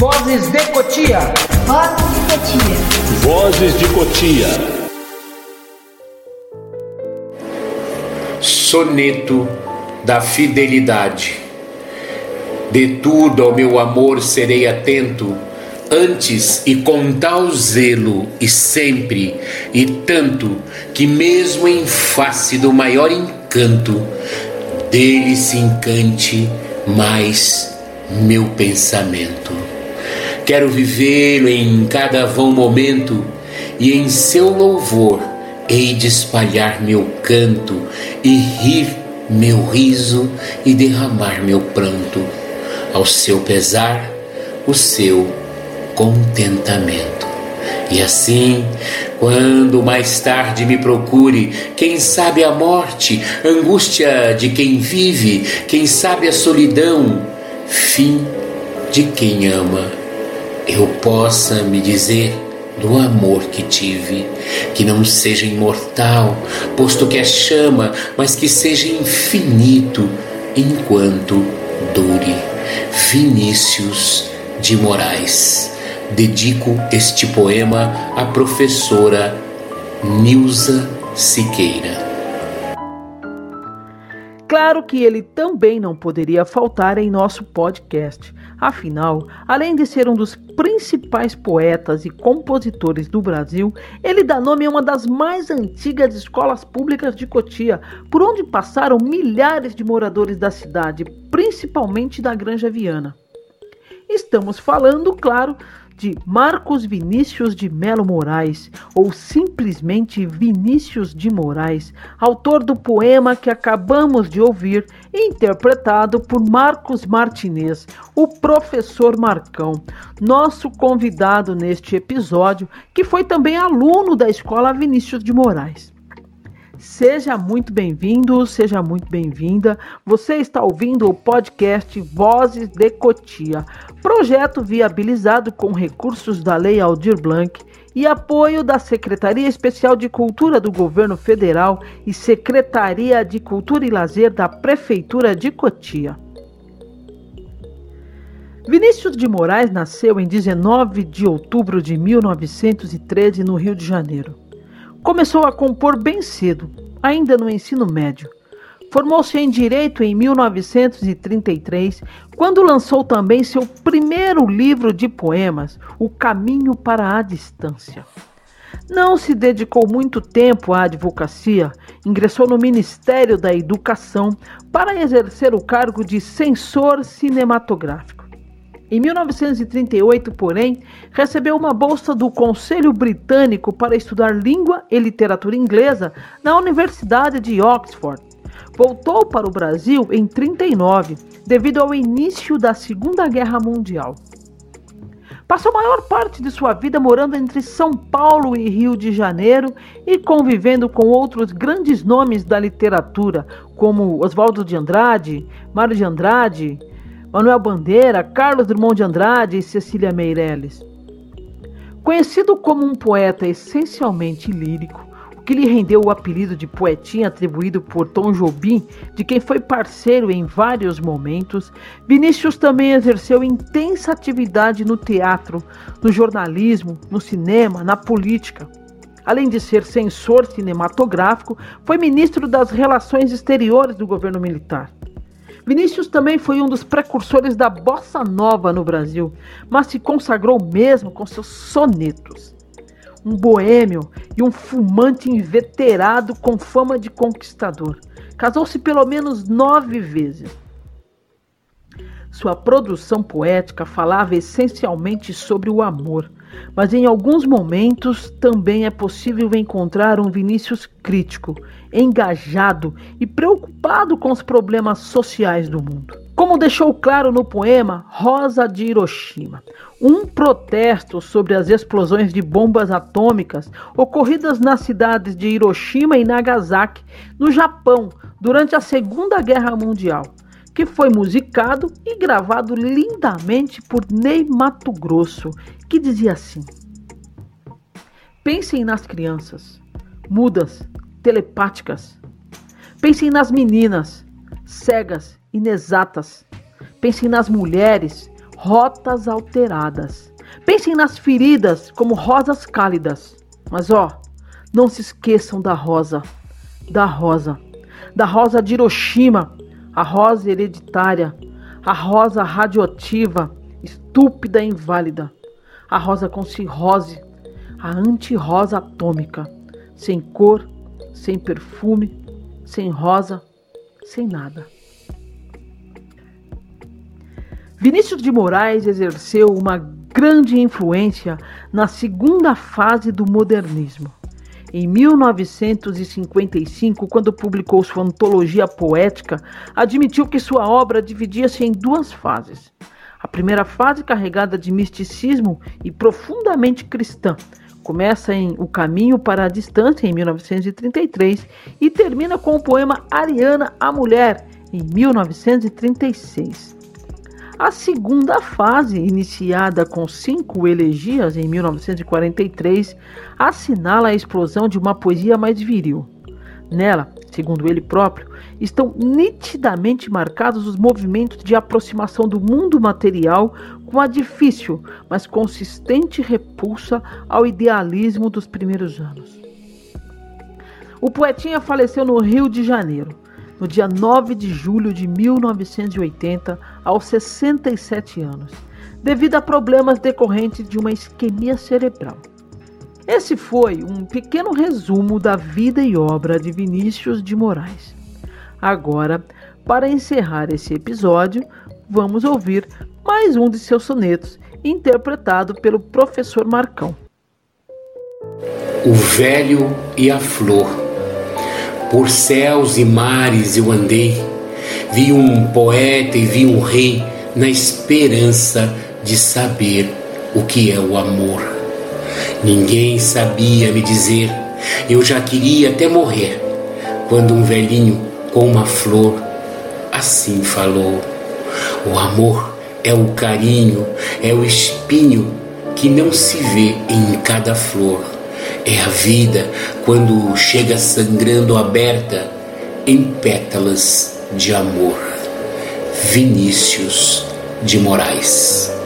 Vozes de Cotia. Vozes de Cotia. Vozes de Cotia. Soneto da fidelidade. De tudo ao meu amor serei atento, antes e com tal zelo e sempre, e tanto que mesmo em face do maior encanto, dele se encante mais meu pensamento. Quero vivê-lo em cada vão momento e em seu louvor hei de espalhar meu canto e rir meu riso e derramar meu pranto. Ao seu pesar, o seu contentamento. E assim, quando mais tarde me procure, quem sabe a morte, angústia de quem vive, quem sabe a solidão, fim de quem ama eu possa me dizer do amor que tive, que não seja imortal, posto que é chama, mas que seja infinito enquanto dure. Vinícius de Moraes. Dedico este poema à professora Nilza Siqueira. Claro que ele também não poderia faltar em nosso podcast. Afinal, além de ser um dos principais poetas e compositores do Brasil, ele dá nome a uma das mais antigas escolas públicas de Cotia, por onde passaram milhares de moradores da cidade, principalmente da Granja Viana. Estamos falando, claro, de Marcos Vinícius de Melo Moraes, ou simplesmente Vinícius de Moraes, autor do poema que acabamos de ouvir, interpretado por Marcos Martinez, o professor Marcão, nosso convidado neste episódio, que foi também aluno da escola Vinícius de Moraes. Seja muito bem-vindo, seja muito bem-vinda. Você está ouvindo o podcast Vozes de Cotia, projeto viabilizado com recursos da Lei Aldir Blanc e apoio da Secretaria Especial de Cultura do Governo Federal e Secretaria de Cultura e Lazer da Prefeitura de Cotia. Vinícius de Moraes nasceu em 19 de outubro de 1913 no Rio de Janeiro. Começou a compor bem cedo, ainda no ensino médio. Formou-se em Direito em 1933, quando lançou também seu primeiro livro de poemas, O Caminho para a Distância. Não se dedicou muito tempo à advocacia, ingressou no Ministério da Educação para exercer o cargo de censor cinematográfico. Em 1938, porém, recebeu uma bolsa do Conselho Britânico para estudar língua e literatura inglesa na Universidade de Oxford. Voltou para o Brasil em 39, devido ao início da Segunda Guerra Mundial. Passou a maior parte de sua vida morando entre São Paulo e Rio de Janeiro e convivendo com outros grandes nomes da literatura, como Oswaldo de Andrade, Mário de Andrade, Manuel Bandeira, Carlos Drummond de Andrade e Cecília Meirelles. Conhecido como um poeta essencialmente lírico, o que lhe rendeu o apelido de poetinha atribuído por Tom Jobim, de quem foi parceiro em vários momentos, Vinícius também exerceu intensa atividade no teatro, no jornalismo, no cinema, na política. Além de ser censor cinematográfico, foi ministro das Relações Exteriores do governo militar. Vinícius também foi um dos precursores da bossa nova no Brasil, mas se consagrou mesmo com seus sonetos. Um boêmio e um fumante inveterado com fama de conquistador. Casou-se pelo menos nove vezes. Sua produção poética falava essencialmente sobre o amor, mas em alguns momentos também é possível encontrar um Vinícius crítico, engajado e preocupado com os problemas sociais do mundo. Como deixou claro no poema Rosa de Hiroshima, um protesto sobre as explosões de bombas atômicas ocorridas nas cidades de Hiroshima e Nagasaki, no Japão, durante a Segunda Guerra Mundial que foi musicado e gravado lindamente por Ney Mato Grosso, que dizia assim: Pensem nas crianças, mudas, telepáticas. Pensem nas meninas, cegas, inexatas. Pensem nas mulheres, rotas alteradas. Pensem nas feridas como rosas cálidas. Mas ó, não se esqueçam da rosa, da rosa, da rosa de Hiroshima, a rosa hereditária, a rosa radioativa, estúpida e inválida, a rosa com cirrose, a anti-rosa atômica, sem cor, sem perfume, sem rosa, sem nada. Vinícius de Moraes exerceu uma grande influência na segunda fase do modernismo. Em 1955, quando publicou sua antologia poética, admitiu que sua obra dividia-se em duas fases. A primeira fase, carregada de misticismo e profundamente cristã, começa em O Caminho para a Distância, em 1933, e termina com o poema Ariana, a Mulher, em 1936. A segunda fase, iniciada com cinco elegias em 1943, assinala a explosão de uma poesia mais viril. Nela, segundo ele próprio, estão nitidamente marcados os movimentos de aproximação do mundo material com a difícil, mas consistente repulsa ao idealismo dos primeiros anos. O poetinha faleceu no Rio de Janeiro, no dia 9 de julho de 1980, aos 67 anos, devido a problemas decorrentes de uma isquemia cerebral. Esse foi um pequeno resumo da vida e obra de Vinícius de Moraes. Agora, para encerrar esse episódio, vamos ouvir mais um de seus sonetos, interpretado pelo professor Marcão. O velho e a flor por céus e mares eu andei, vi um poeta e vi um rei na esperança de saber o que é o amor. Ninguém sabia me dizer, eu já queria até morrer, quando um velhinho com uma flor assim falou: O amor é o carinho, é o espinho que não se vê em cada flor é a vida quando chega sangrando aberta em pétalas de amor. Vinícius de Moraes.